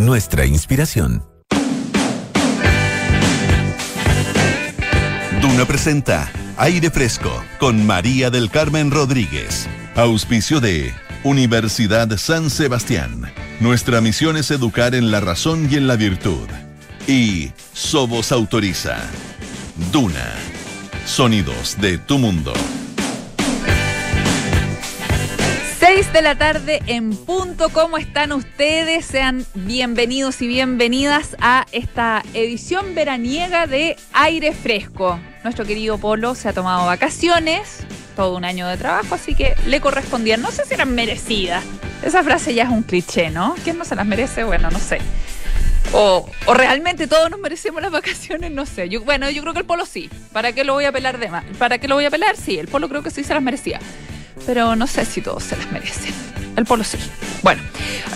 nuestra inspiración. Duna presenta Aire Fresco con María del Carmen Rodríguez. Auspicio de Universidad San Sebastián. Nuestra misión es educar en la razón y en la virtud. Y Sobos autoriza. Duna. Sonidos de tu mundo. 6 de la tarde en punto. ¿Cómo están ustedes? Sean bienvenidos y bienvenidas a esta edición veraniega de Aire Fresco. Nuestro querido Polo se ha tomado vacaciones, todo un año de trabajo, así que le correspondían. No sé si eran merecidas. Esa frase ya es un cliché, ¿no? ¿Quién no se las merece? Bueno, no sé. O, o, realmente todos nos merecemos las vacaciones, no sé. Yo, bueno, yo creo que el polo sí. ¿Para qué lo voy a pelar de más? ¿Para qué lo voy a pelar? Sí, el polo creo que sí se las merecía pero no sé si todos se las merecen. El polo sí. Bueno,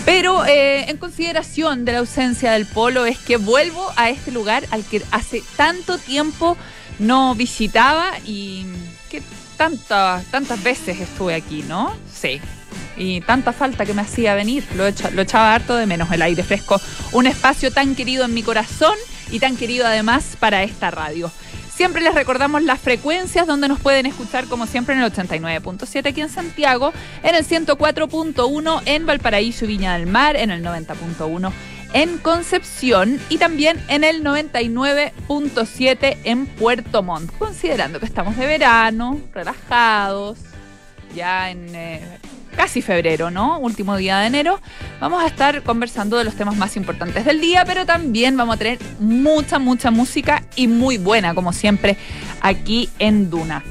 pero eh, en consideración de la ausencia del polo es que vuelvo a este lugar al que hace tanto tiempo no visitaba y que tantas, tantas veces estuve aquí, ¿no? Sí. Y tanta falta que me hacía venir, lo, lo echaba harto de menos el aire fresco. Un espacio tan querido en mi corazón y tan querido además para esta radio. Siempre les recordamos las frecuencias donde nos pueden escuchar, como siempre, en el 89.7 aquí en Santiago, en el 104.1 en Valparaíso y Viña del Mar, en el 90.1 en Concepción y también en el 99.7 en Puerto Montt, considerando que estamos de verano, relajados, ya en eh, casi febrero, ¿no? Último día de enero. Vamos a estar conversando de los temas más importantes del día, pero también vamos a tener mucha, mucha música y muy buena, como siempre, aquí en Duna.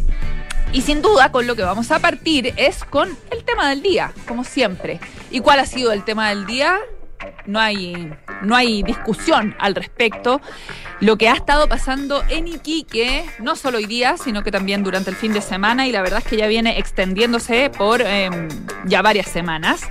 Y sin duda, con lo que vamos a partir es con el tema del día, como siempre. ¿Y cuál ha sido el tema del día? No hay, no hay discusión al respecto. Lo que ha estado pasando en Iquique, no solo hoy día, sino que también durante el fin de semana, y la verdad es que ya viene extendiéndose por em, ya varias semanas.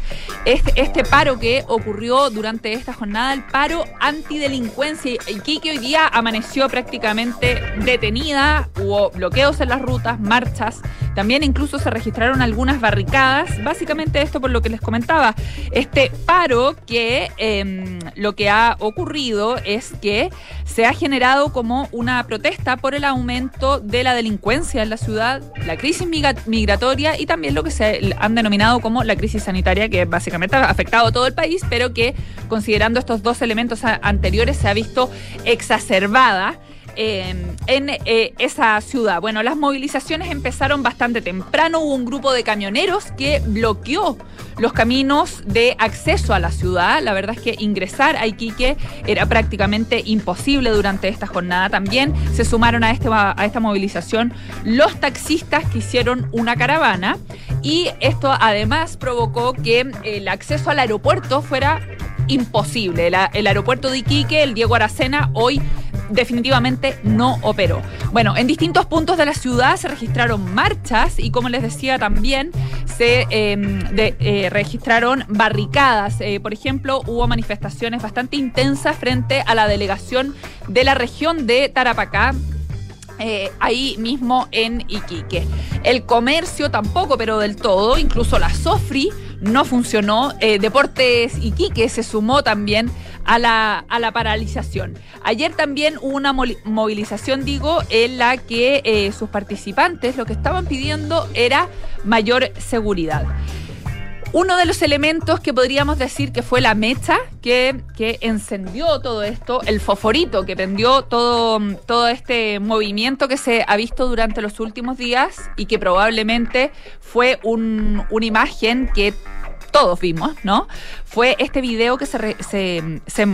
Este, paro que ocurrió durante esta jornada, el paro antidelincuencia. Iquique hoy día amaneció prácticamente detenida, hubo bloqueos en las rutas, marchas, también incluso se registraron algunas barricadas. Básicamente esto por lo que les comentaba, este paro que Em, lo que ha ocurrido es que se ha generado como una protesta por el aumento de la delincuencia en la ciudad, la crisis migratoria y también lo que se han denominado como la crisis sanitaria, que básicamente ha afectado a todo el país, pero que considerando estos dos elementos anteriores se ha visto exacerbada. Em, en eh, esa ciudad. Bueno, las movilizaciones empezaron bastante temprano. Hubo un grupo de camioneros que bloqueó los caminos de acceso a la ciudad. La verdad es que ingresar a Iquique era prácticamente imposible durante esta jornada. También se sumaron a, este, a esta movilización los taxistas que hicieron una caravana y esto además provocó que el acceso al aeropuerto fuera imposible. el aeropuerto de Iquique, el Diego Aracena, hoy definitivamente no operó. Bueno, en distintos puntos de la ciudad se registraron marchas y como les decía también se em, eh, registraron barricadas. Eh, por ejemplo, hubo manifestaciones bastante intensas frente a la delegación de la región de Tarapacá eh, ahí mismo en Iquique. El comercio tampoco, pero del todo, incluso la Sofri no funcionó. Deportes Iquique se sumó también a la, a la paralización. Ayer también hubo una movilización, digo, en la que eh, sus participantes lo que estaban pidiendo era mayor seguridad. Uno de los elementos que podríamos decir que fue la mecha que, que, encendió todo esto, el foforito que prendió todo, todo este movimiento que se ha visto durante los últimos días y que probablemente fue un, una imagen que todos vimos, ¿no? Fue este video que se, se,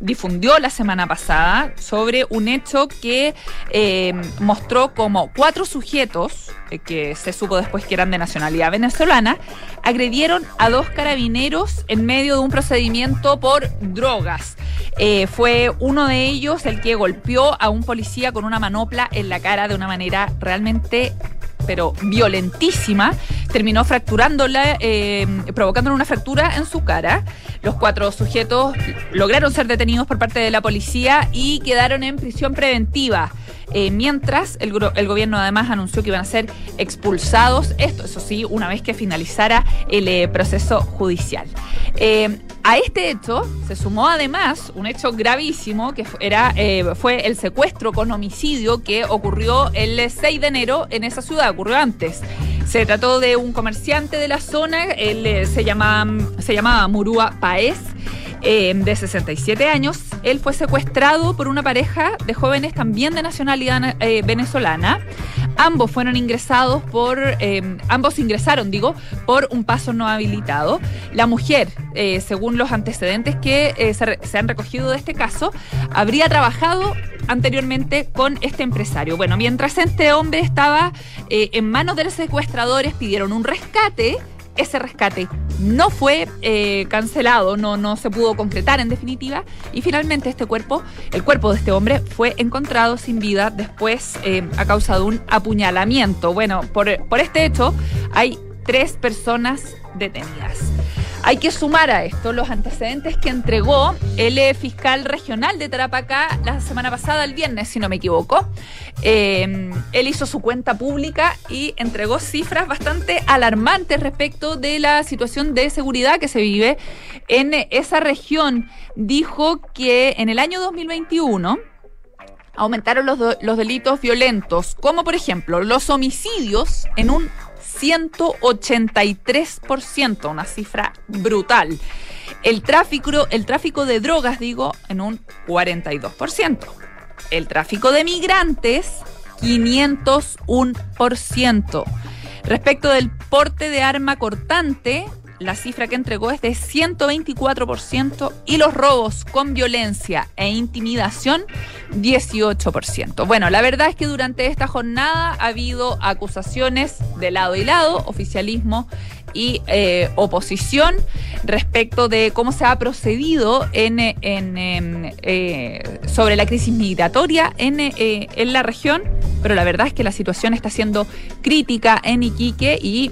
difundió la semana pasada sobre un hecho que eh, mostró como cuatro sujetos, eh, que se supo después que eran de nacionalidad venezolana, agredieron a dos carabineros en medio de un procedimiento por drogas. Eh, fue uno de ellos el que golpeó a un policía con una manopla en la cara de una manera realmente pero violentísima, terminó fracturándola, eh, provocándole una fractura en su cara. Los cuatro sujetos lograron ser detenidos por parte de la policía y quedaron en prisión preventiva. Eh, mientras el, gobierno además anunció que iban a ser expulsados, esto, eso sí, una vez que finalizara el eh, proceso judicial. Eh, a este hecho se sumó además un hecho gravísimo que era, fue el secuestro con homicidio que ocurrió el 6 de enero en esa ciudad, ocurrió antes. Se trató de un comerciante de la zona, él se, llama, se llamaba Murúa Paez. De 67 años. Él fue secuestrado por una pareja de jóvenes también de nacionalidad venezolana. Ambos fueron ingresados por, eh, ambos ingresaron, digo, por un paso no habilitado. La mujer, eh, según los antecedentes que eh, se, han recogido de este caso, habría trabajado anteriormente con este empresario. Bueno, mientras este hombre estaba en manos de los secuestradores, pidieron un rescate ese rescate no fue eh, cancelado, no, no se pudo concretar en definitiva, y finalmente este cuerpo, el cuerpo de este hombre, fue encontrado sin vida después eh, a causa de un apuñalamiento. Bueno, por, por este hecho hay tres personas detenidas. Hay que sumar a esto los antecedentes que entregó el fiscal regional de Tarapacá la semana pasada, el viernes, si no me equivoco. Em, él hizo su cuenta pública y entregó cifras bastante alarmantes respecto de la situación de seguridad que se vive en esa región. Dijo que en el año 2021 aumentaron los delitos violentos, como por ejemplo los homicidios en un 183%, una cifra brutal. El tráfico, el tráfico de drogas, digo, en un 42%. El tráfico de migrantes, 501%. Respecto del porte de arma cortante, la cifra que entregó es de 124% y los robos con violencia e intimidación 18%. Bueno, la verdad es que durante esta jornada ha habido acusaciones de lado y lado, oficialismo y eh, oposición respecto de cómo se ha procedido en, eh, sobre la crisis migratoria en, eh, en, la región, pero la verdad es que la situación está siendo crítica en Iquique y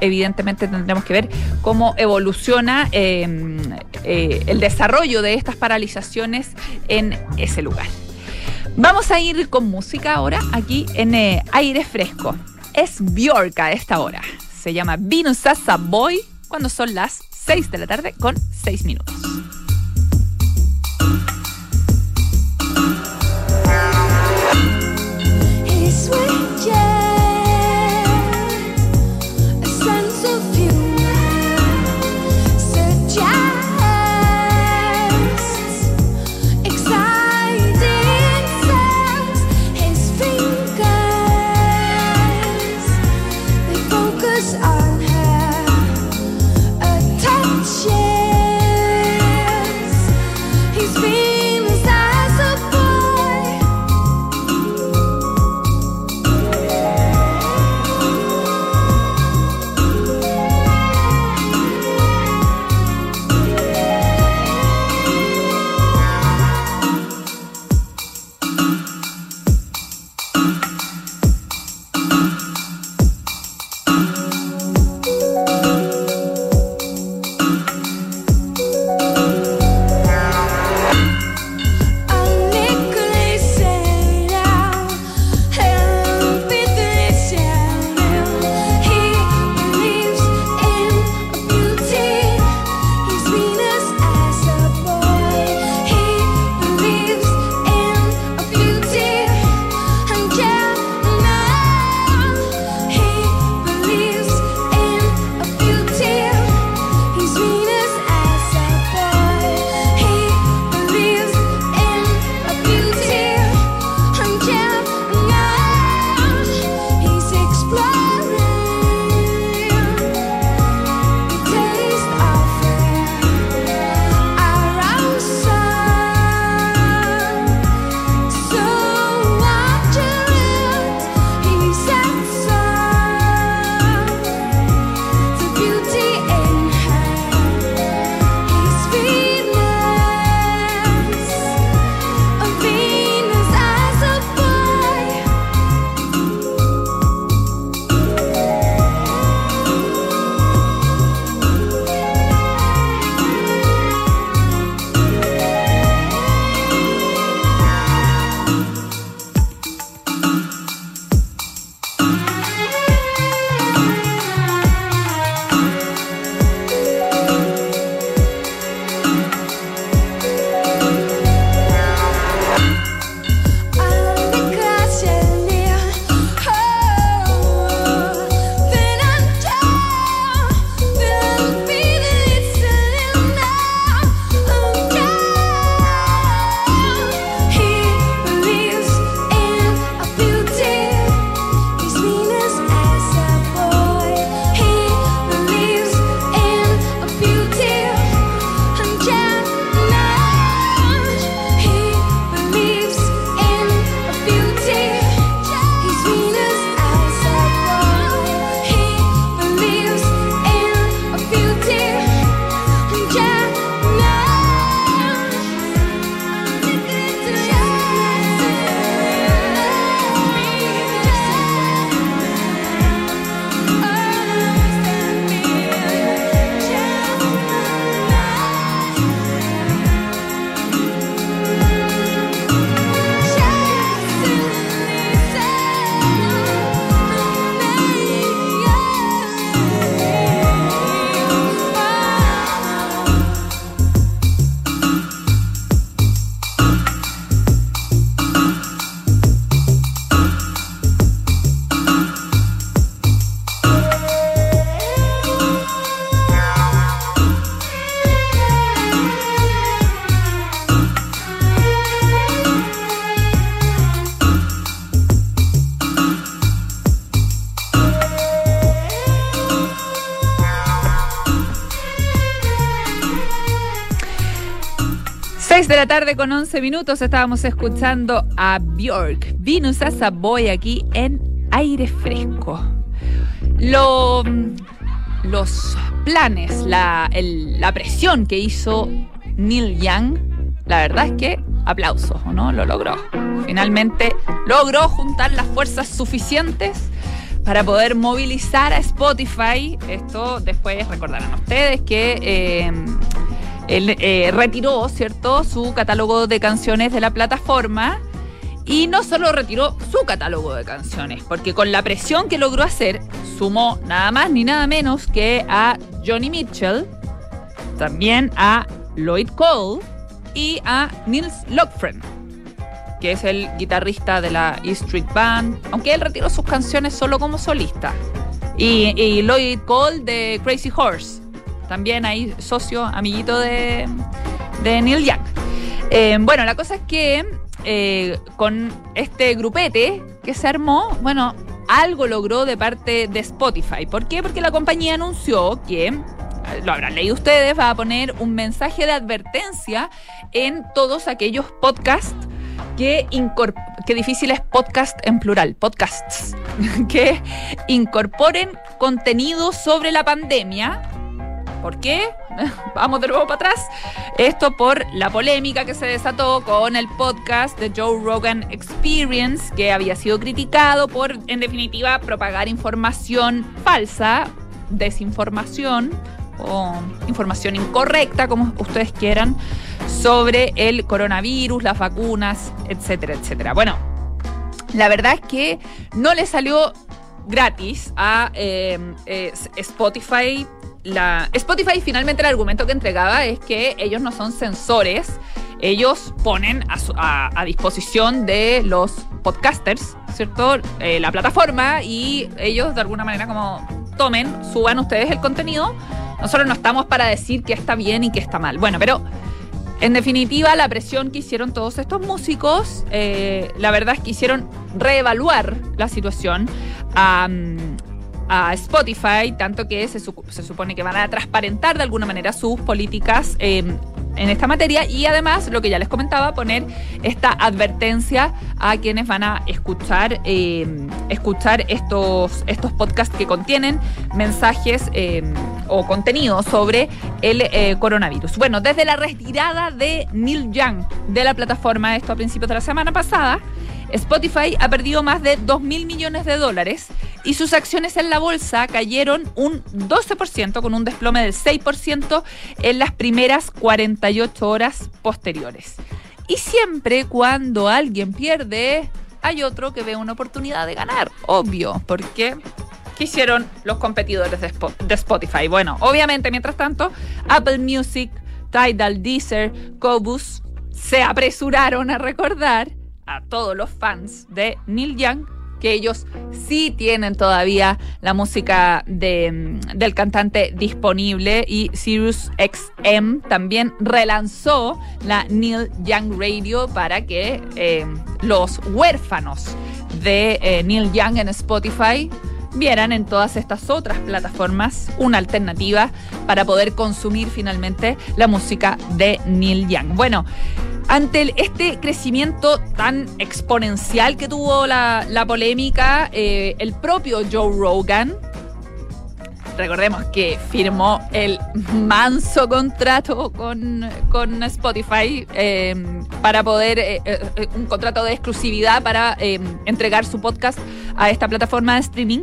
evidentemente tendremos que ver cómo evoluciona em, eh, el desarrollo de estas paralizaciones en ese lugar. Vamos a ir con música ahora aquí en eh, aire fresco. Es Bjork a esta hora. Se llama Venus Sasa Boy cuando son las 6 de la tarde con 6 minutos. Con 11 minutos estábamos escuchando a Björk, Venus a Savoy aquí en aire fresco. Lo, los planes, la, la presión que hizo Neil Young, la verdad es que aplausos, ¿no? Lo logró. Finalmente logró juntar las fuerzas suficientes para poder movilizar a Spotify. Esto después recordarán ustedes que eh, él eh, retiró, ¿cierto?, su catálogo de canciones de la plataforma. Y no solo retiró su catálogo de canciones, porque con la presión que logró hacer, sumó nada más ni nada menos que a Johnny Mitchell, también a Lloyd Cole y a Nils Lockfriend que es el guitarrista de la E Street Band, aunque él retiró sus canciones solo como solista. Y, Lloyd Cole de Crazy Horse, también ahí socio, amiguito de, Neil Young. Eh, bueno, la cosa es que eh, con este grupete que se armó, bueno, algo logró de parte de Spotify. ¿Por qué? Porque la compañía anunció que lo habrán leído ustedes, va a poner un mensaje de advertencia en todos aquellos podcasts que, que difícil es podcast en plural, podcasts, que incorporen contenido sobre la pandemia. ¿Por qué? Vamos de nuevo para atrás. Esto por la polémica que se desató con el podcast de Joe Rogan Experience, que había sido criticado por, en definitiva, propagar información falsa, desinformación o información incorrecta, como ustedes quieran, sobre el coronavirus, las vacunas, etcétera, etcétera. Bueno, la verdad es que no le salió gratis a eh, eh, Spotify. La, Spotify finalmente el argumento que entregaba es que ellos no son sensores, ellos ponen a, disposición de los podcasters, ¿cierto? Eh, la plataforma y ellos de alguna manera como tomen, suban ustedes el contenido. Nosotros no estamos para decir que está bien y que está mal. Bueno, pero en definitiva, la presión que hicieron todos estos músicos, eh, la verdad es que hicieron reevaluar la situación Spotify, tanto que se, supone que van a transparentar de alguna manera sus políticas eh, en esta materia y además, lo que ya les comentaba, poner esta advertencia a quienes van a escuchar, eh, escuchar estos, estos podcasts que contienen mensajes eh, o contenido sobre el eh, coronavirus. Bueno, desde la retirada de Neil Young de la plataforma, esto a principios de la semana pasada, Spotify ha perdido más de 2 mil millones de dólares y sus acciones en la bolsa cayeron un 12% con un desplome del 6% en las primeras 48 horas posteriores. Y siempre cuando alguien pierde, hay otro que ve una oportunidad de ganar, obvio, porque ¿qué hicieron los competidores de Spotify? Bueno, obviamente, mientras tanto, Apple Music, Tidal, Deezer, Cobus se apresuraron a recordar a todos los fans de Neil Young que ellos sí tienen todavía la música de, del cantante disponible y Sirius XM también relanzó la Neil Young Radio para que eh, los huérfanos de eh, Neil Young en Spotify vieran en todas estas otras plataformas una alternativa para poder consumir finalmente la música de Neil Young. Bueno, ante este crecimiento tan exponencial que tuvo la, polémica, eh, el propio Joe Rogan, recordemos que firmó el manso contrato con, Spotify eh, para poder, eh, un contrato de exclusividad para entregar su podcast a esta plataforma de streaming.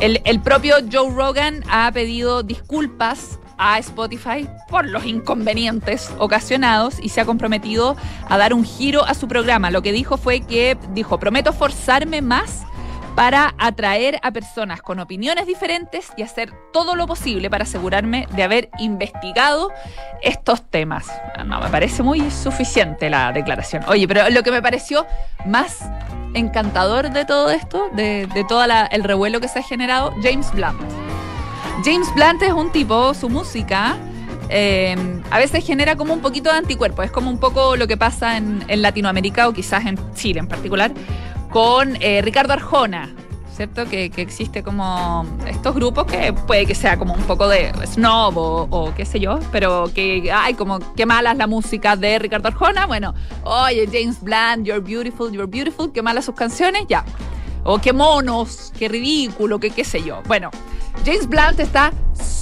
el propio Joe Rogan ha pedido disculpas a Spotify por los inconvenientes ocasionados y se ha comprometido a dar un giro a su programa. Lo que dijo fue que dijo, prometo forzarme más para atraer a personas con opiniones diferentes y hacer todo lo posible para asegurarme de haber investigado estos temas. No, me parece muy suficiente la declaración. Oye, pero lo que me pareció más encantador de todo esto, de, todo el revuelo que se ha generado, James Blunt. James Blunt es un tipo, su música eh, a veces genera como un poquito de anticuerpo. Es como un poco lo que pasa en, Latinoamérica o quizás en Chile en particular con eh, Ricardo Arjona. ¿cierto? Que, que, existe como estos grupos que puede que sea como un poco de snob o, qué sé yo, pero que ay, como qué mala es la música de Ricardo Arjona. Bueno, oye, James Blunt, You're Beautiful, You're Beautiful, qué malas sus canciones, ya. O qué monos, qué ridículo, qué qué sé yo. Bueno, James Blunt está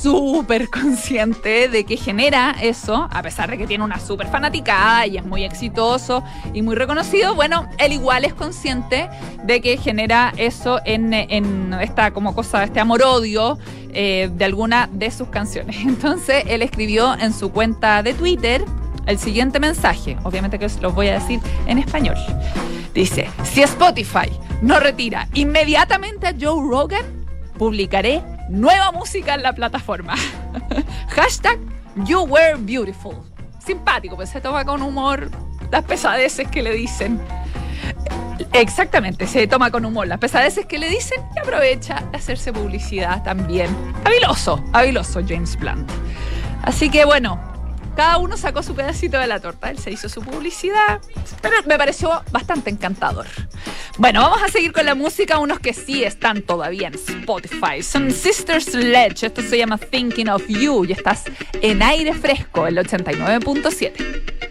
súper consciente de que genera eso, a pesar de que tiene una súper fanaticada y es muy exitoso y muy reconocido. Bueno, él igual es consciente de que genera eso en, en esta como cosa, este amor-odio eh, de alguna de sus canciones. Entonces, él escribió en su cuenta de Twitter el siguiente mensaje, obviamente que os lo voy a decir en español. Dice, si Spotify no retira inmediatamente a Joe Rogan, publicaré nueva música en la plataforma. Hashtag You Were Beautiful. Simpático, pues se toma con humor las pesadeces que le dicen. Exactamente, se toma con humor las pesadeces que le dicen y aprovecha de hacerse publicidad también. Habiloso, habiloso James Blunt. Así que bueno, cada uno sacó su pedacito de la torta. Él se hizo su publicidad, pero me pareció bastante encantador. Bueno, vamos a seguir con la música. Unos que sí están todavía en Spotify son Sister Sledge. Esto se llama Thinking of You y estás en aire fresco, el 89.7.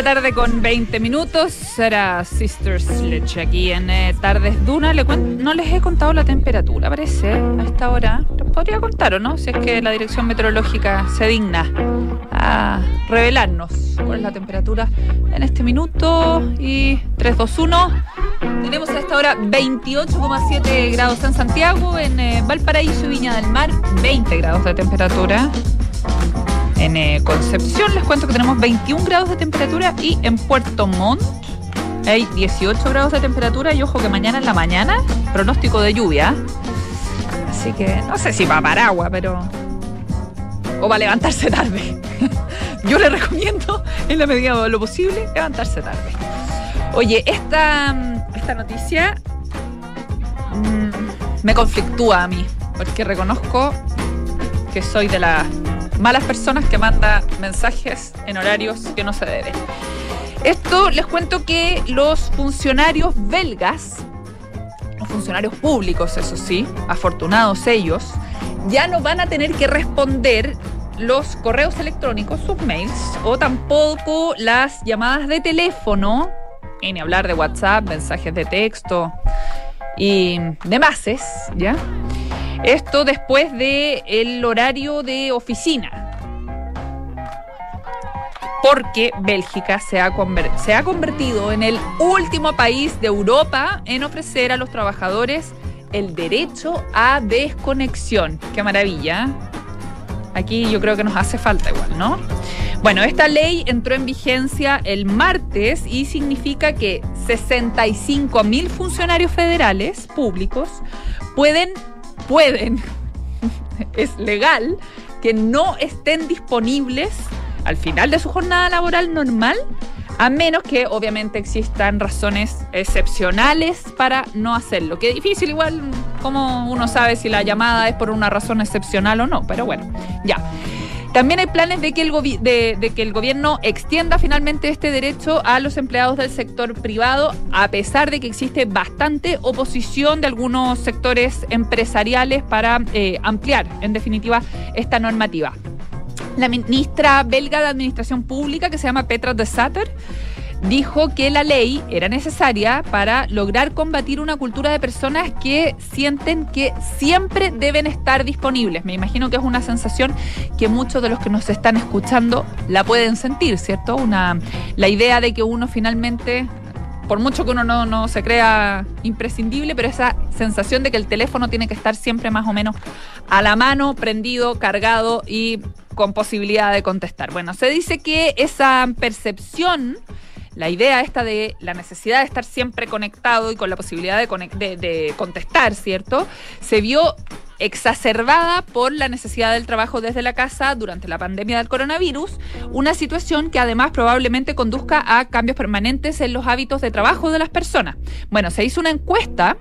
tarde con 20 minutos. Será Sisters Sledge aquí en eh, Tardes Duna. Le no les he contado la temperatura, parece, a esta hora. Les podría contar, ¿o no? Si es que la dirección meteorológica se digna a revelarnos cuál es la temperatura en este minuto. Y 321. Tenemos a esta hora 28,7 grados en Santiago, en eh, Valparaíso y Viña del Mar, 20 grados de temperatura En eh, Concepción les cuento que tenemos 21 grados de temperatura y en Puerto Montt hay 18 grados de temperatura y ojo que mañana en la mañana pronóstico de lluvia. Así que no sé si va a paraguas, pero... O va a levantarse tarde. Yo le recomiendo, en la medida de lo posible, levantarse tarde. Oye, esta, esta noticia mmm, me conflictúa a mí, porque reconozco que soy de las malas personas que manda mensajes en horarios que no se deben. Esto les cuento que los funcionarios belgas, los funcionarios públicos, eso sí, afortunados ellos, ya no van a tener que responder los correos electrónicos, sus mails, o tampoco las llamadas de teléfono, ni hablar de WhatsApp, mensajes de texto y demás, ¿ya? Esto después del el horario de oficina. Porque Bélgica se ha, se ha convertido en el último país de Europa en ofrecer a los trabajadores el derecho a desconexión. Qué maravilla. Aquí yo creo que nos hace falta igual, ¿no? Bueno, esta ley entró en vigencia el martes y significa que 65 mil funcionarios federales públicos pueden, pueden, es legal, que no estén disponibles al final de su jornada laboral normal a menos que obviamente existan razones excepcionales para no hacerlo. Que difícil igual, como uno sabe si la llamada es por una razón excepcional o no, pero bueno, ya. También hay planes de que, el gobierno extienda finalmente este derecho a los empleados del sector privado, a pesar de que existe bastante oposición de algunos sectores empresariales para eh, ampliar, en definitiva, esta normativa. La ministra belga de Administración Pública, que se llama Petra de Satter, dijo que la ley era necesaria para lograr combatir una cultura de personas que sienten que siempre deben estar disponibles. Me imagino que es una sensación que muchos de los que nos están escuchando la pueden sentir, ¿cierto? Una, la idea de que uno finalmente por mucho que uno no, no, se crea imprescindible, pero esa sensación de que el teléfono tiene que estar siempre más o menos a la mano, prendido, cargado y con posibilidad de contestar. Bueno, se dice que esa percepción, la idea esta de la necesidad de estar siempre conectado y con la posibilidad de, contestar, ¿cierto? Se vio exacerbada por la necesidad del trabajo desde la casa durante la pandemia del coronavirus, una situación que además probablemente conduzca a cambios permanentes en los hábitos de trabajo de las personas. Bueno, se hizo una encuesta,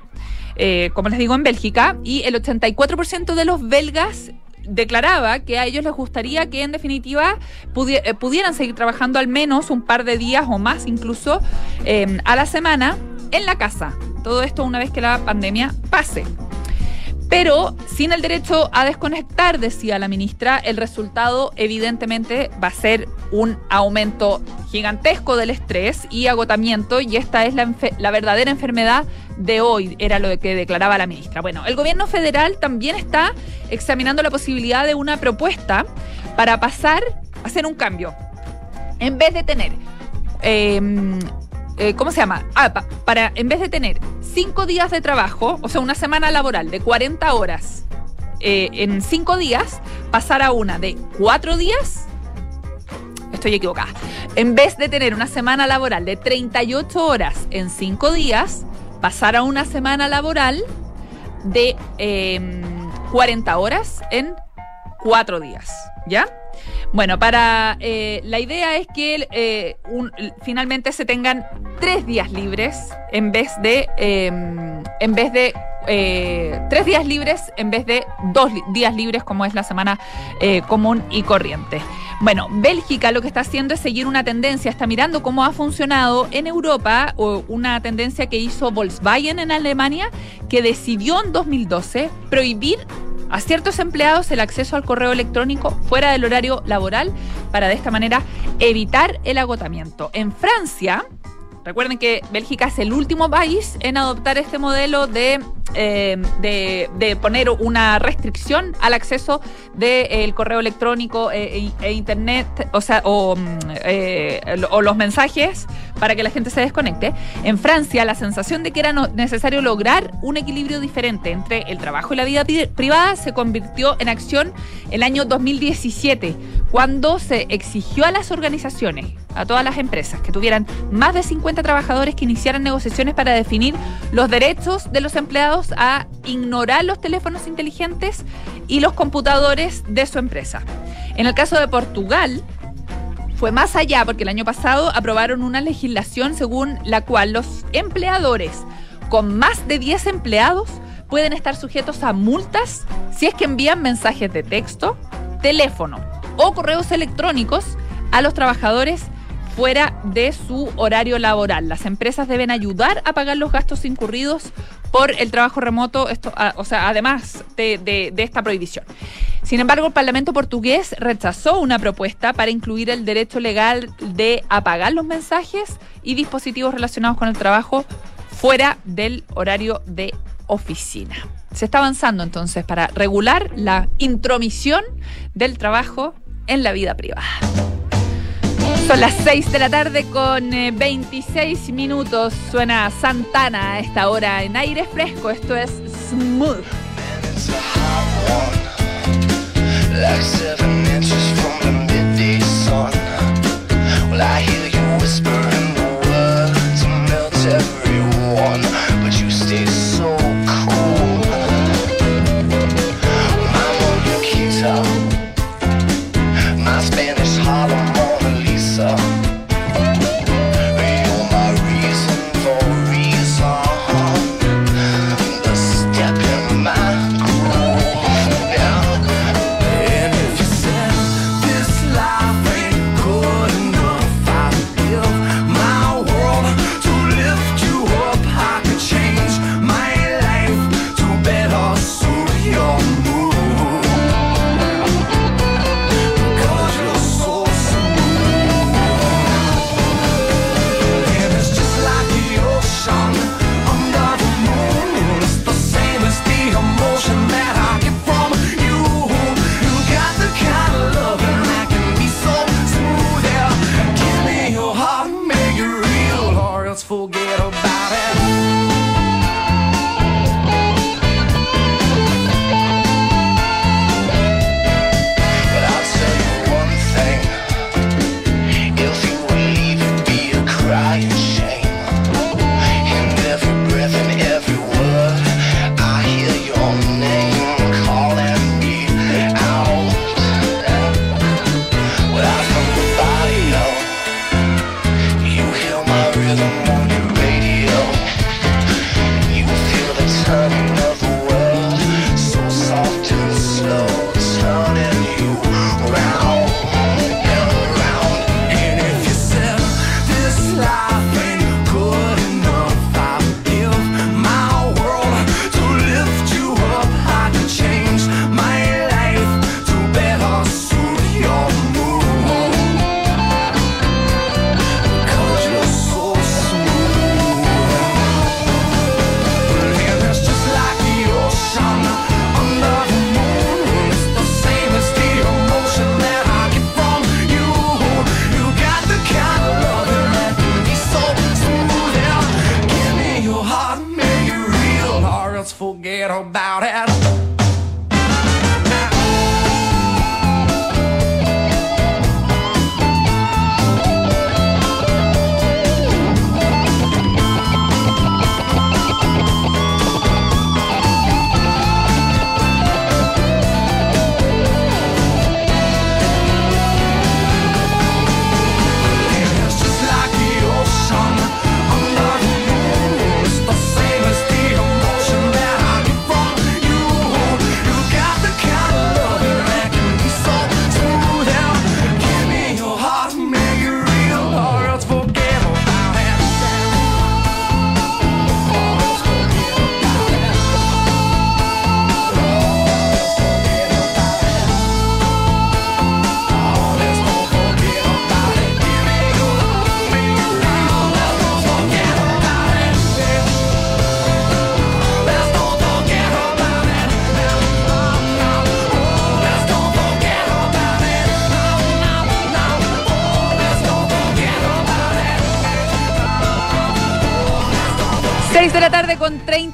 eh, como les digo, en Bélgica, y el 84% de los belgas declaraba que a ellos les gustaría que en definitiva eh, pudieran seguir trabajando al menos un par de días o más incluso eh, a la semana en la casa. Todo esto una vez que la pandemia pase. Pero sin el derecho a desconectar, decía la ministra, el resultado evidentemente va a ser un aumento gigantesco del estrés y agotamiento y esta es la, la, verdadera enfermedad de hoy, era lo que declaraba la ministra. Bueno, el gobierno federal también está examinando la posibilidad de una propuesta para pasar a hacer un cambio. En vez de tener eh, eh, ¿cómo se llama? Ah, para, en vez de tener cinco días de trabajo, o sea, una semana laboral de 40 horas eh, en cinco días, pasar a una de cuatro días, estoy equivocada. En vez de tener una semana laboral de 38 horas en cinco días, pasar a una semana laboral de 40 em, horas en cuatro días, ¿ya? Bueno, para eh, la idea es que eh, finalmente se tengan tres días libres en vez de em, en vez de eh, tres días libres en vez de dos días libres como es la semana común y corriente. Bueno, Bélgica lo que está haciendo es seguir una tendencia, está mirando cómo ha funcionado en Europa una tendencia que hizo Volkswagen en Alemania, que decidió en 2012 prohibir a ciertos empleados el acceso al correo electrónico fuera del horario laboral para de esta manera evitar el agotamiento. En Francia, recuerden que Bélgica es el último país en adoptar este modelo de, eh, de, poner una restricción al acceso del correo electrónico e, e, e internet, o sea, o, mm, eh, o los mensajes para que la gente se desconecte. En Francia, la sensación de que era necesario lograr un equilibrio diferente entre el trabajo y la vida privada se convirtió en acción el año 2017, cuando se exigió a las organizaciones, a todas las empresas, que tuvieran más de 50 trabajadores que iniciaran negociaciones para definir los derechos de los empleados a ignorar los teléfonos inteligentes y los computadores de su empresa. En el caso de Portugal, fue más allá porque el año pasado aprobaron una legislación según la cual los empleadores con más de 10 empleados pueden estar sujetos a multas si es que envían mensajes de texto, teléfono o correos electrónicos a los trabajadores fuera de su horario laboral. Las empresas deben ayudar a pagar los gastos incurridos por el trabajo remoto, esto, o sea, además de, esta prohibición. Sin embargo, el Parlamento portugués rechazó una propuesta para incluir el derecho legal de apagar los mensajes y dispositivos relacionados con el trabajo fuera del horario de oficina. Se está avanzando entonces para regular la intromisión del trabajo en la vida privada. Son las 6 de la tarde con 26 eh, minutos. Suena Santana a esta hora en aire fresco. Esto es Smooth. con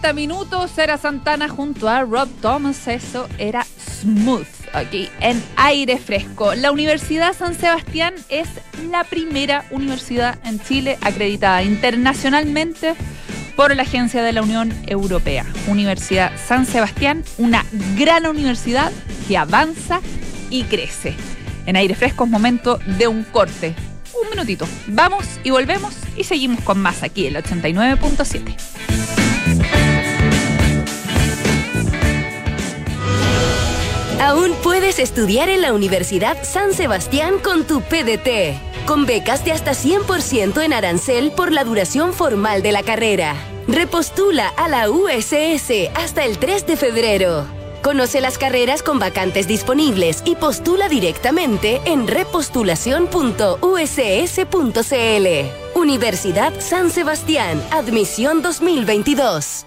30 minutos era Santana junto a Rob Thomas. Eso era Smooth. aquí en aire fresco. La Universidad San Sebastián es la primera universidad en Chile acreditada internacionalmente por la Agencia de la Unión Europea. Universidad San Sebastián, una gran universidad que avanza y crece. En aire fresco es momento de un corte. Un minutito. Vamos y volvemos y seguimos con más aquí, el 89.7. Aún puedes estudiar en la Universidad San Sebastián con tu PDT, con becas de hasta 100% en arancel por la duración formal de la carrera. Repostula a la USS hasta el 3 de febrero. Conoce las carreras con vacantes disponibles y postula directamente en repostulación.uss.cl. Universidad San Sebastián, admisión 2022.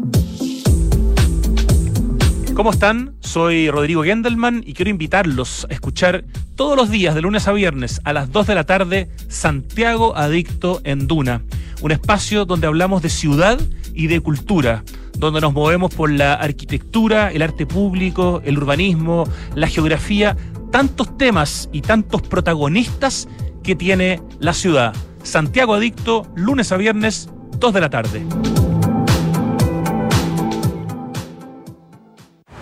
¿Cómo están? Soy Rodrigo Gendelman y quiero invitarlos a escuchar todos los días, de lunes a viernes, a las 2 de la tarde, Santiago Adicto en Duna, un espacio donde hablamos de ciudad y de cultura, donde nos movemos por la arquitectura, el arte público, el urbanismo, la geografía, tantos temas y tantos protagonistas que tiene la ciudad. Santiago Adicto, lunes a viernes, 2 de la tarde.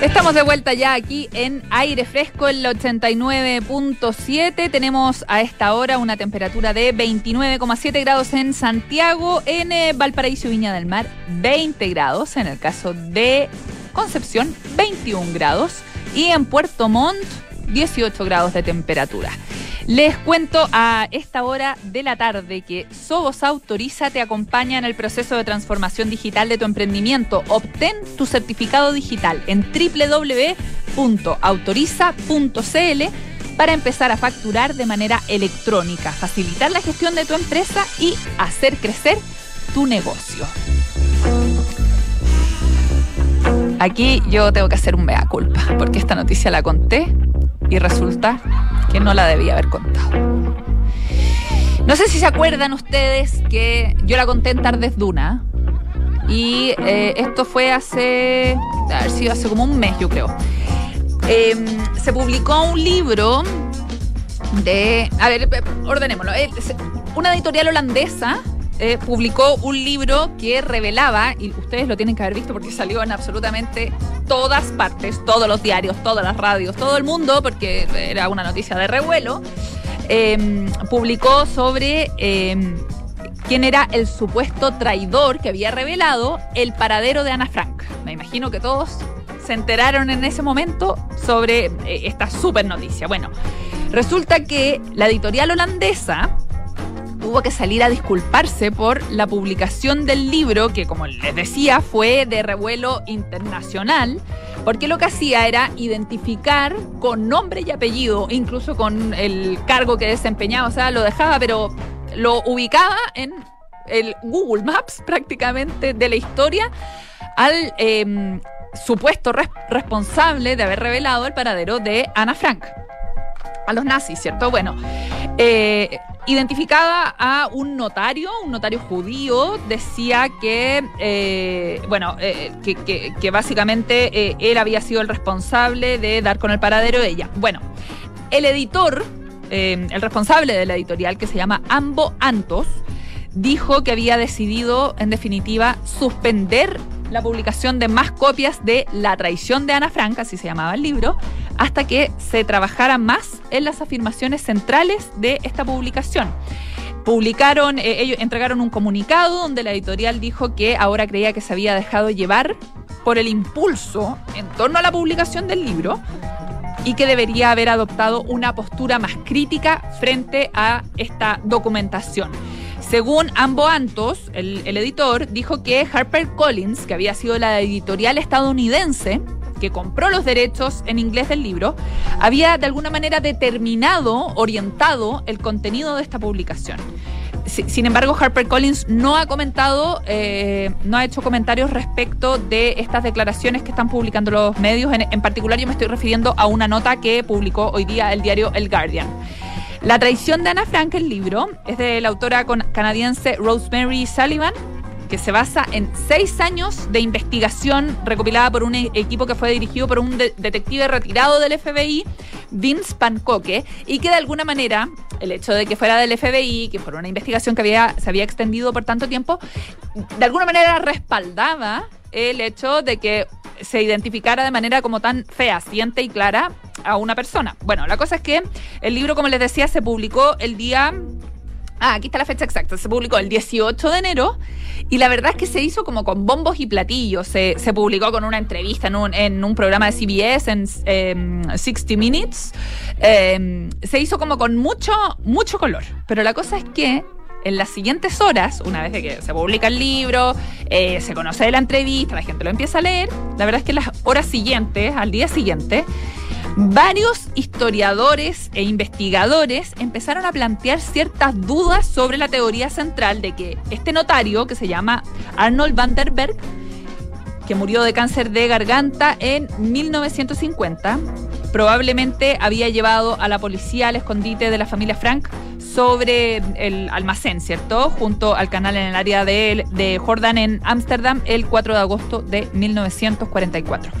Estamos de vuelta ya aquí en aire fresco, el 89.7. Tenemos a esta hora una temperatura de 29,7 grados en Santiago, en eh, Valparaíso Viña del Mar 20 grados, en el caso de Concepción 21 grados y en Puerto Montt 18 grados de temperatura. Les cuento a esta hora de la tarde que Sobos Autoriza te acompaña en el proceso de transformación digital de tu emprendimiento. Obtén tu certificado digital en www.autoriza.cl para empezar a facturar de manera electrónica, facilitar la gestión de tu empresa y hacer crecer tu negocio. Aquí yo tengo que hacer un mea culpa, porque esta noticia la conté y resulta que no la debía haber contado. No sé si se acuerdan ustedes que yo la conté en Tardes Duna y eh, esto fue hace, haber sido hace como un mes yo creo. Em, se publicó un libro de, a ver, ordenémoslo, una editorial holandesa eh, publicó un libro que revelaba, y ustedes lo tienen que haber visto porque salió en absolutamente todas partes, todos los diarios, todas las radios, todo el mundo, porque era una noticia de revuelo, em, publicó sobre em, quién era el supuesto traidor que había revelado el paradero de Ana Frank. Me imagino que todos se enteraron en ese momento sobre eh, esta super noticia. Bueno, resulta que la editorial holandesa tuvo que salir a disculparse por la publicación del libro, que como les decía fue de revuelo internacional, porque lo que hacía era identificar con nombre y apellido, incluso con el cargo que desempeñaba, o sea, lo dejaba, pero lo ubicaba en el Google Maps prácticamente de la historia al em, supuesto responsable de haber revelado el paradero de Ana Frank a los nazis, ¿cierto? Bueno, eh, identificaba a un notario, un notario judío, decía que, eh, bueno, eh, que, básicamente él había sido el responsable de dar con el paradero de ella. Bueno, el editor, el responsable de la editorial, que se llama Ambo Antos, dijo que había decidido, en definitiva, suspender la publicación de más copias de La traición de Ana Frank, así se llamaba el libro, hasta que se trabajara más en las afirmaciones centrales de esta publicación publicaron, eh, ellos entregaron un comunicado donde la editorial dijo que ahora creía que se había dejado llevar por el impulso en torno a la publicación del libro y que debería haber adoptado una postura más crítica frente a esta documentación. Según Ambo Antos, el, el editor, dijo que HarperCollins, que había sido la editorial estadounidense, que compró los derechos en inglés del libro, había de alguna manera determinado, orientado el contenido de esta publicación. Sin embargo, HarperCollins no ha comentado, eh, no ha hecho comentarios respecto de estas declaraciones que están publicando los medios. En, en particular, yo me estoy refiriendo a una nota que publicó hoy día el diario El Guardian. La traición de Ana Frank, el libro, es de la autora canadiense Rosemary Sullivan que se basa en seis años de investigación recopilada por un e-, equipo que fue dirigido por un detective retirado del FBI, Vince Pancoque, y que de alguna manera el hecho de que fuera del FBI, que fuera una investigación que había, se había extendido por tanto tiempo, de alguna manera respaldaba el hecho de que se identificara de manera como tan fehaciente y clara a una persona. Bueno, la cosa es que el libro, como les decía, se publicó el día Ah, aquí está la fecha exacta. Se publicó el 18 de enero y la verdad es que se hizo como con bombos y platillos. Se, publicó con una entrevista en un, programa de CBS en 60 em, Minutes. Em, se hizo como con mucho, mucho color. Pero la cosa es que en las siguientes horas, una vez que se publica el libro, eh, se conoce la entrevista, la gente lo empieza a leer, la verdad es que en las horas siguientes, al día siguiente, Varios historiadores e investigadores empezaron a plantear ciertas dudas sobre la teoría central de que este notario, que se llama Arnold van der Berg, que murió de cáncer de garganta en 1950, probablemente había llevado a la policía al escondite de la familia Frank sobre el almacén, ¿cierto? Junto al canal en el área de, Jordan en Ámsterdam el 4 de agosto de 1944.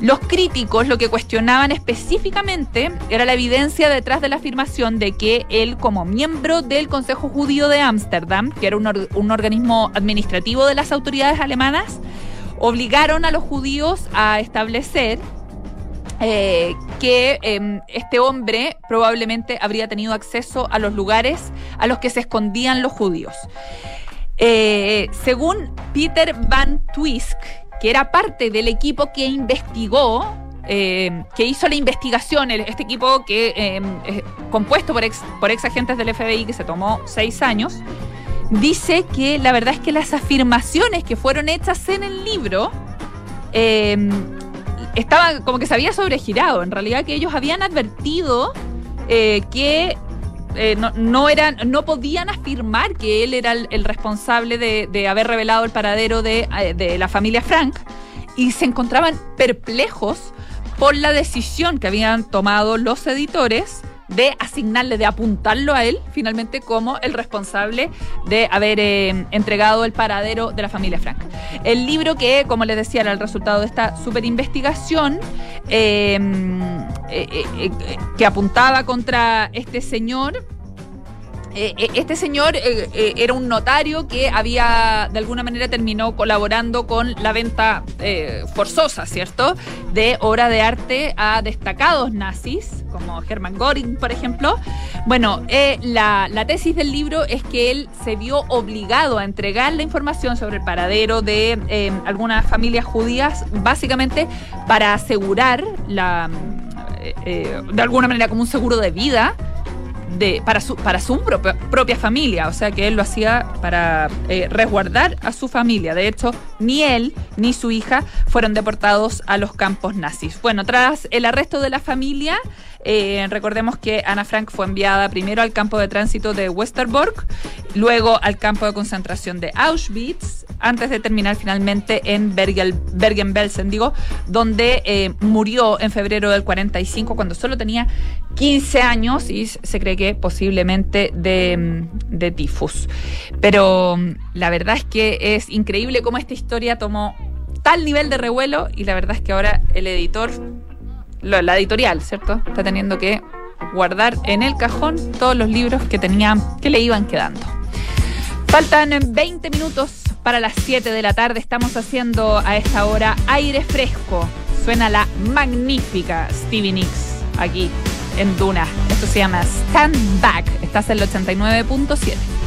Los críticos lo que cuestionaban específicamente era la evidencia detrás de la afirmación de que él, como miembro del Consejo Judío de Ámsterdam, que era un, organismo administrativo de las autoridades alemanas, obligaron a los judíos a establecer eh, que em, este hombre probablemente habría tenido acceso a los lugares a los que se escondían los judíos. Eh, según Peter Van Twisk, que era parte del equipo que investigó eh, que hizo la investigación, este equipo que eh, compuesto por ex agentes del FBI que se tomó seis años, dice que la verdad es que las afirmaciones que fueron hechas en el libro eh, estaban como que se había sobregirado. En realidad que ellos habían advertido que no, eran, no podían afirmar que él era el, responsable de, haber revelado el paradero de, de, la familia Frank y se encontraban perplejos por la decisión que habían tomado los editores de asignarle, de apuntarlo a él finalmente como el responsable de haber eh, entregado el paradero de la familia Frank. El libro que, como les decía, era el resultado de esta super investigación eh, eh, que apuntaba contra este señor eh, eh, este señor eh, era un notario que había, de alguna manera, terminó colaborando con la venta forzosa, ¿cierto?, de obra de arte a destacados nazis, como Hermann Göring, por ejemplo. Bueno, la, tesis del libro es que él se vio obligado a entregar la información sobre el paradero de algunas familias judías, básicamente para asegurar la, de alguna manera, como un seguro de vida para su, para su propia, familia, o sea que él lo hacía para eh, resguardar a su familia. De hecho, ni él ni su hija fueron deportados a los campos nazis. Bueno, tras el arresto de la familia, eh, recordemos que Ana Frank fue enviada primero al campo de tránsito de Westerbork, luego al campo de concentración de Auschwitz, antes de terminar finalmente en Bergen-Belsen, digo, donde eh, murió en febrero del 45 cuando solo tenía 15 años y se cree que posiblemente de, de tifus. Pero mm, la verdad es que es increíble cómo esta historia tomó tal nivel de revuelo y la verdad es que ahora el editor la editorial, ¿cierto? Está teniendo que guardar en el cajón todos los libros que tenían, que le iban quedando. Faltan 20 minutos para las 7 de la tarde. Estamos haciendo a esta hora aire fresco. Suena la magnífica Stevie Nicks aquí en Duna. Esto se llama Stand Back. Estás en el 89.7.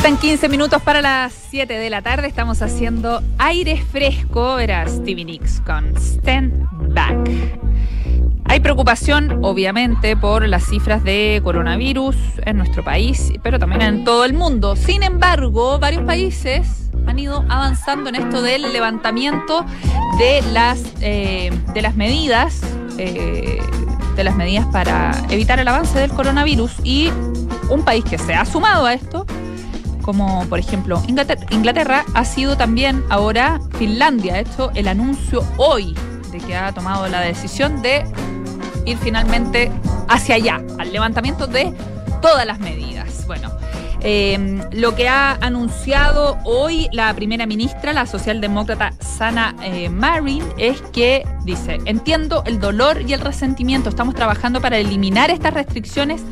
Faltan 15 minutos para las 7 de la tarde. Estamos haciendo aire fresco. Era Stevie Nicks con Stand Back. Hay preocupación, obviamente, por las cifras de coronavirus en nuestro país, pero también en todo el mundo. Sin embargo, varios países han ido avanzando en esto del levantamiento de las, eh, de las medidas. eh, de las medidas para evitar el avance del coronavirus y un país que se ha sumado a esto, como por ejemplo Inglaterra, ha sido también ahora Finlandia. Ha hecho el anuncio hoy de que ha tomado la decisión de ir finalmente hacia allá, al levantamiento de todas las medidas. Bueno, eh, lo que ha anunciado hoy la primera ministra, la socialdemócrata Sana eh, Marin, es que dice, entiendo el dolor y el resentimiento, estamos trabajando para eliminar estas restricciones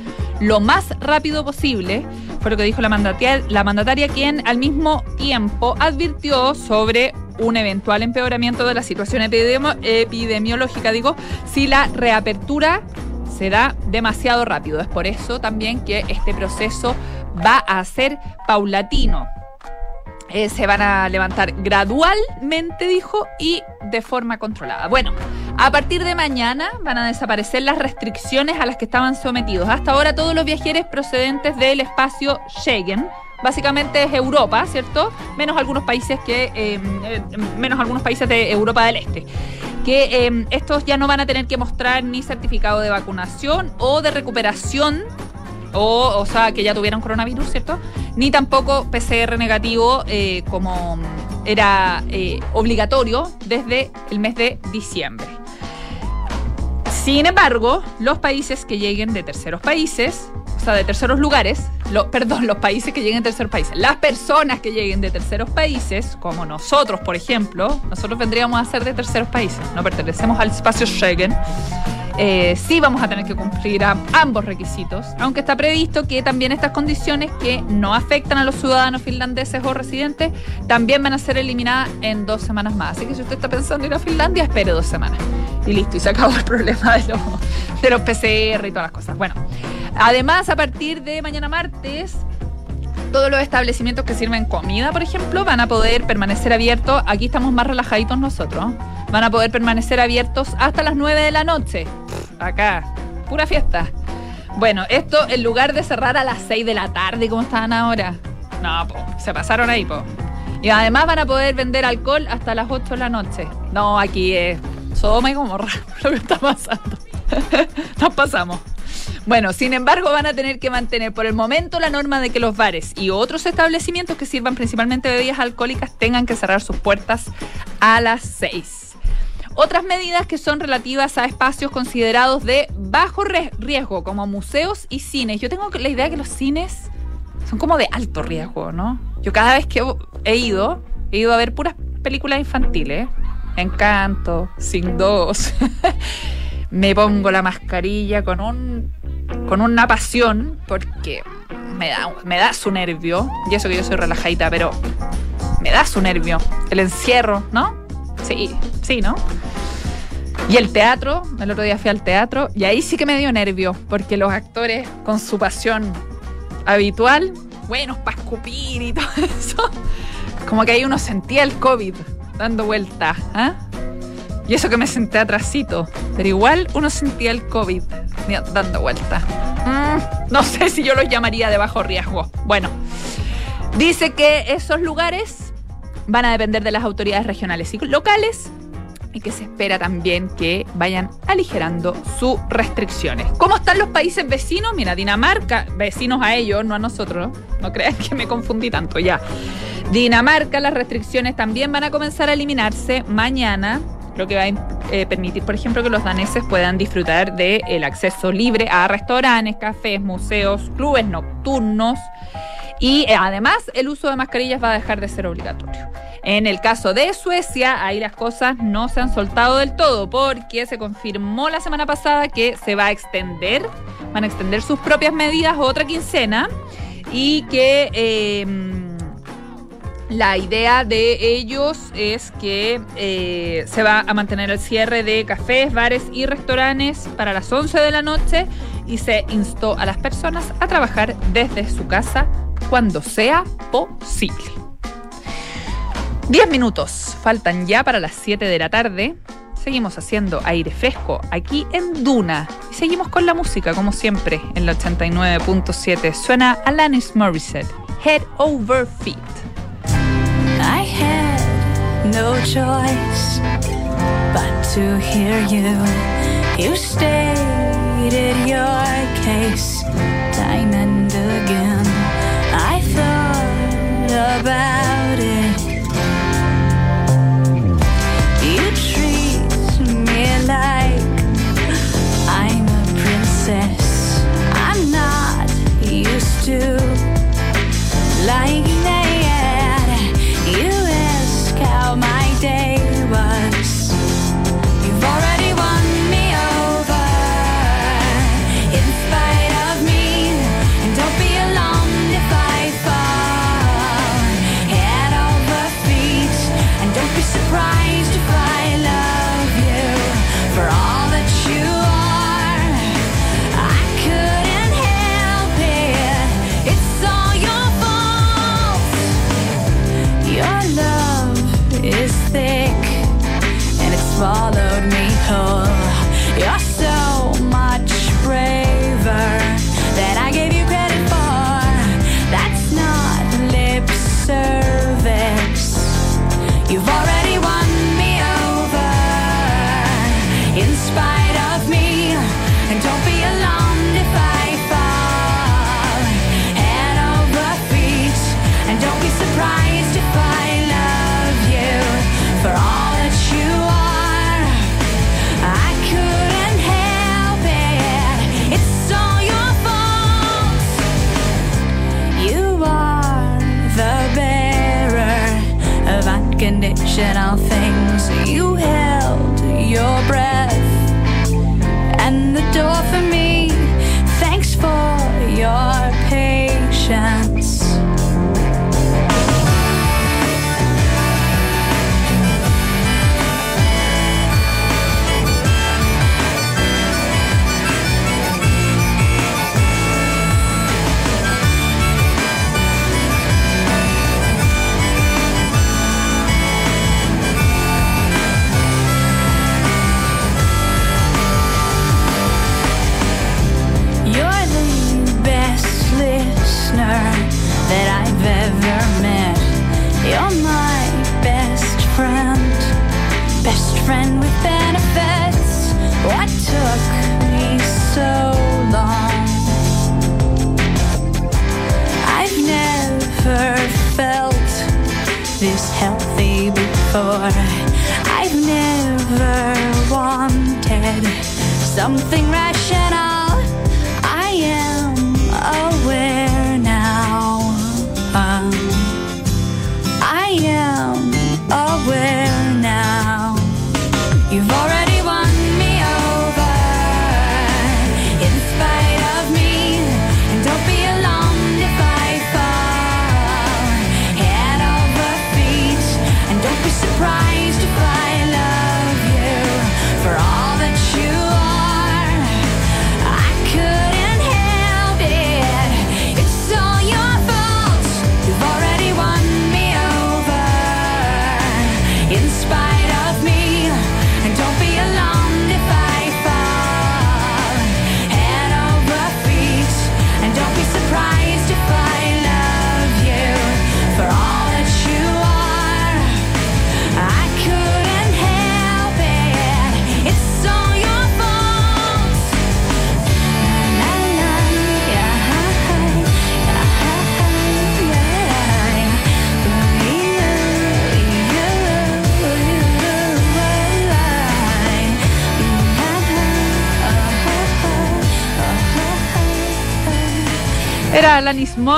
lo más rápido posible, fue lo que dijo la mandataria, quien al mismo tiempo advirtió sobre un eventual empeoramiento de la situación epidemi- epidemiológica, digo, si la reapertura se da demasiado rápido. Es por eso también que este proceso va a ser paulatino. Eh, se van a levantar gradualmente, dijo, y de forma controlada. Bueno, a partir de mañana van a desaparecer las restricciones a las que estaban sometidos. Hasta ahora todos los viajeros procedentes del espacio Schengen, básicamente es Europa, ¿cierto? Menos algunos países que eh, eh, menos algunos países de Europa del Este. Que estos ya no van a tener que mostrar ni certificado de vacunación o de recuperación o, o sea, que ya tuvieron coronavirus, ¿cierto? Ni tampoco PCR negativo eh, como era eh, obligatorio desde el mes de diciembre. Sin embargo, los países que lleguen de terceros países, o sea, de terceros lugares, lo- perdón, los países que lleguen de terceros países, las personas que lleguen de terceros países, como nosotros, por ejemplo, nosotros vendríamos a ser de terceros países, no pertenecemos al espacio Schengen, eh, sí vamos a tener que cumplir a ambos requisitos, aunque está previsto que también estas condiciones que no afectan a los ciudadanos finlandeses o residentes también van a ser eliminadas en dos semanas más. Así que si usted está pensando en ir a Finlandia, espere dos semanas. Y listo, y se acabó el problema de de los PCR y todas las cosas. Bueno, además, a partir de mañana martes, todos los establecimientos que sirven comida, por ejemplo, van a poder permanecer abiertos. Aquí estamos más relajaditos nosotros. Van a poder permanecer abiertos hasta las 9 de la noche. Acá, pura fiesta. Bueno, esto en lugar de cerrar a las 6 de la tarde, como estaban ahora. No, po, se pasaron ahí, po. Y además van a poder vender alcohol hasta las 8 de la noche. No, aquí es Sodoma y Gomorra lo que está pasando. Nos pasamos. Bueno, sin embargo, van a tener que mantener por el momento la norma de que los bares y otros establecimientos que sirvan principalmente bebidas alcohólicas tengan que cerrar sus puertas a las 6. Otras medidas que son relativas a espacios considerados de bajo riesgo, como museos y cines. Yo tengo la idea que los cines son como de alto riesgo, ¿no? Yo cada vez que he ido, he ido a ver puras películas infantiles. Encanto, Sin 2. me pongo la mascarilla con un con una pasión porque me da, me da su nervio. Y eso que yo soy relajadita, pero me da su nervio. El encierro, ¿no? Sí, sí, ¿no? Y el teatro, el otro día fui al teatro y ahí sí que me dio nervio, porque los actores con su pasión habitual, buenos para escupir y todo eso, como que ahí uno sentía el COVID dando vueltas, ¿ah? Y eso que me senté atrasito, pero igual uno sentía el COVID dando vueltas. Mm, no sé si yo los llamaría de bajo riesgo. Bueno, dice que esos lugares van a depender de las autoridades regionales y locales y que se espera también que vayan aligerando sus restricciones. ¿Cómo están los países vecinos? Mira, Dinamarca, vecinos a ellos, no a nosotros. No crean que me confundí tanto ya. Dinamarca, las restricciones también van a comenzar a eliminarse mañana lo que va a eh, permitir, por ejemplo, que los daneses puedan disfrutar del acceso libre a restaurantes, cafés, museos, clubes nocturnos y eh, además el uso de mascarillas va a dejar de ser obligatorio. En el caso de Suecia, ahí las cosas no se han soltado del todo porque se confirmó la semana pasada que se va a extender, van a extender sus propias medidas otra quincena y que... Eh, la idea de ellos es que eh, se va a mantener el cierre de cafés, bares y restaurantes para las 11 de la noche y se instó a las personas a trabajar desde su casa cuando sea posible. 10 minutos faltan ya para las 7 de la tarde. Seguimos haciendo aire fresco aquí en Duna y seguimos con la música como siempre en la 89.7. Suena Alanis Morissette, Head Over Feet. No choice but to hear you. You stated your case time and again. I thought about it. You treat me like I'm a princess. I'm not used to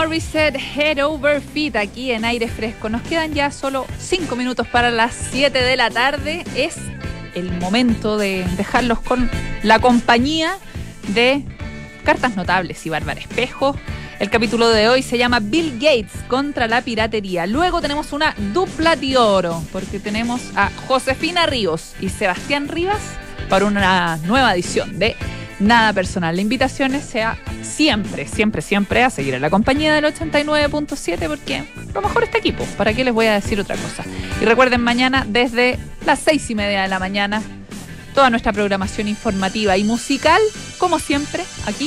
Morissette, Head Over Feet, aquí en aire fresco. Nos quedan ya solo 5 minutos para las 7 de la tarde. Es el momento de dejarlos con la compañía de Cartas Notables y Bárbara Espejo. El capítulo de hoy se llama Bill Gates contra la piratería. Luego tenemos una dupla de oro, porque tenemos a Josefina Ríos y Sebastián Rivas para una nueva edición de Nada Personal. La invitación es sea siempre, siempre, siempre a seguir a la compañía del 89.7 porque lo mejor está pues, ¿para qué les voy a decir otra cosa? Y recuerden, mañana desde las seis y media de la mañana, toda nuestra programación informativa y musical, como siempre, aquí